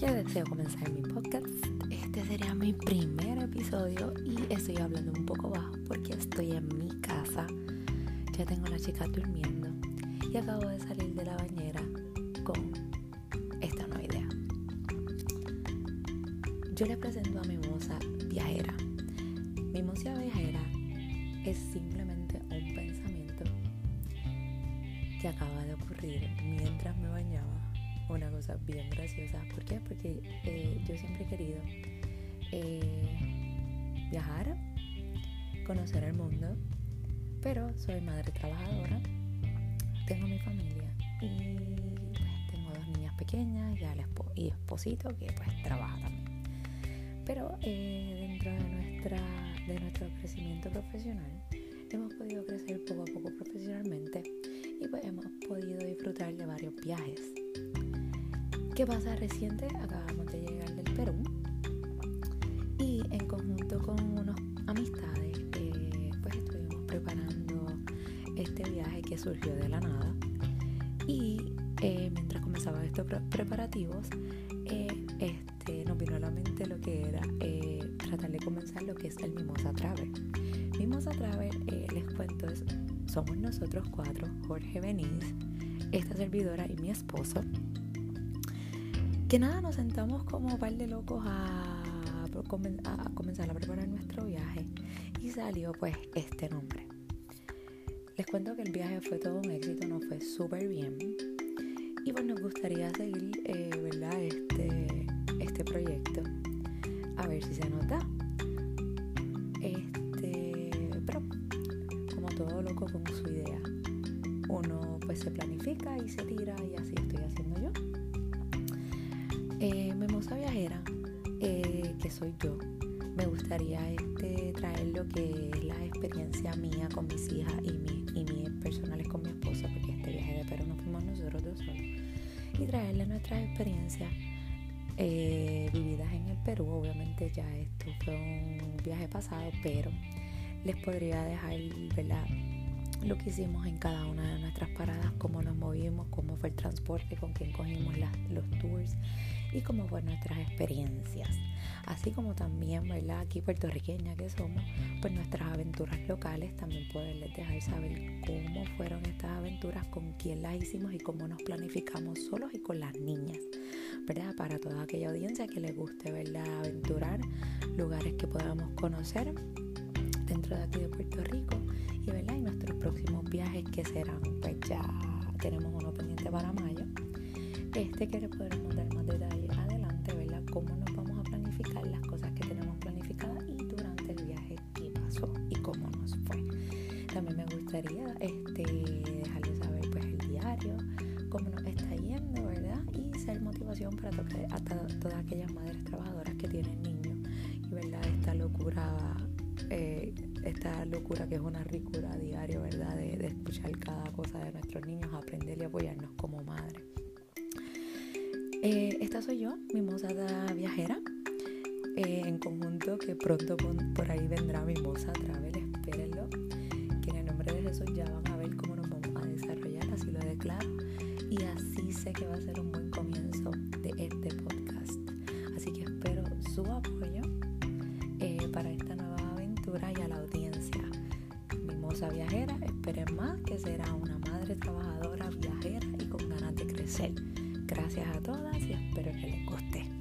deseo comenzar mi podcast. Este sería mi primer episodio y estoy hablando un poco bajo porque estoy en mi casa. Ya tengo a la chica durmiendo y acabo de salir de la bañera con esta nueva idea. Yo les presento a mi moza viajera. Mi moza viajera es simplemente un pensamiento que acaba de ocurrir mientras me bañaba una cosa bien graciosa. ¿Por qué? Porque eh, yo siempre he querido eh, viajar, conocer el mundo, pero soy madre trabajadora, tengo mi familia y pues, tengo dos niñas pequeñas y, esposito que pues trabaja también. Pero eh, dentro de, nuestra, de nuestro crecimiento profesional hemos podido crecer poco a poco profesionalmente y pues hemos podido disfrutar de varios viajes ¿Qué pasa? Reciente acabamos de llegar del Perú y en conjunto con unos amistades eh, pues estuvimos preparando este viaje que surgió de la nada y eh, mientras comenzaban estos preparativos eh, este, nos vino a la mente lo que era tratar de comenzar lo que es el Mimosa Travel. Mimosa Travel, les cuento, somos nosotros cuatro, Jorge Beniz, esta servidora y mi esposo que nada, nos sentamos como un par de locos a, comenzar a preparar nuestro viaje y salió pues este nombre. Les cuento que el viaje fue todo un éxito, nos fue súper bien y pues nos gustaría seguir, eh, ¿verdad? Este, este proyecto a ver si se nota. Este, pero como todo loco con su idea, uno pues se planifica y se tira y así estoy haciendo yo. Eh, Memosa Viajera, eh, que soy yo, me gustaría este, traer lo que es la experiencia mía con mis hijas y, mi, mis personales con mi esposa, porque este viaje de Perú no fuimos nosotros dos solos, y traerle nuestras experiencias eh, vividas en el Perú. Obviamente ya esto fue un viaje pasado, pero les podría dejar, ¿verdad? lo que hicimos en cada una de nuestras paradas, cómo nos movimos, cómo fue el transporte, con quién cogimos los tours y cómo fueron nuestras experiencias. Así como también, ¿verdad? Aquí puertorriqueña que somos, pues nuestras aventuras locales, también poderles dejar saber cómo fueron estas aventuras, con quién las hicimos y cómo nos planificamos solos y con las niñas, ¿verdad? Para toda aquella audiencia que les guste, ¿verdad? Aventurar, lugares que podamos conocer dentro de aquí de Puerto Rico y, ¿verdad? y nuestros próximos viajes que serán, pues ya tenemos uno pendiente para mayo. Este que les podremos dar más detalles adelante, ¿verdad? Cómo nos vamos a planificar las cosas que tenemos planificadas y durante el viaje qué pasó y cómo nos fue. También me gustaría este, dejarles saber pues el diario, cómo nos está yendo, ¿verdad? Y ser motivación para tocar a todas aquellas madres trabajadoras que tienen niños y, ¿verdad? Esta locura eh, esta locura que es una ricura a diario, ¿verdad? De, escuchar cada cosa de nuestros niños, aprender y apoyarnos como madre. Eh, esta soy yo, mi moza viajera, eh, en conjunto que pronto por, ahí vendrá mi moza Travel, espérenlo, que en el nombre de Jesús ya van a ver cómo nos vamos a desarrollar, así lo declaro, y así sé que va a ser un buen comienzo de este podcast. Así que espero su apoyo para esta nueva y a la audiencia. Mimosa viajera, esperen más que será una madre trabajadora, viajera y con ganas de crecer. Gracias a todas y espero que les guste.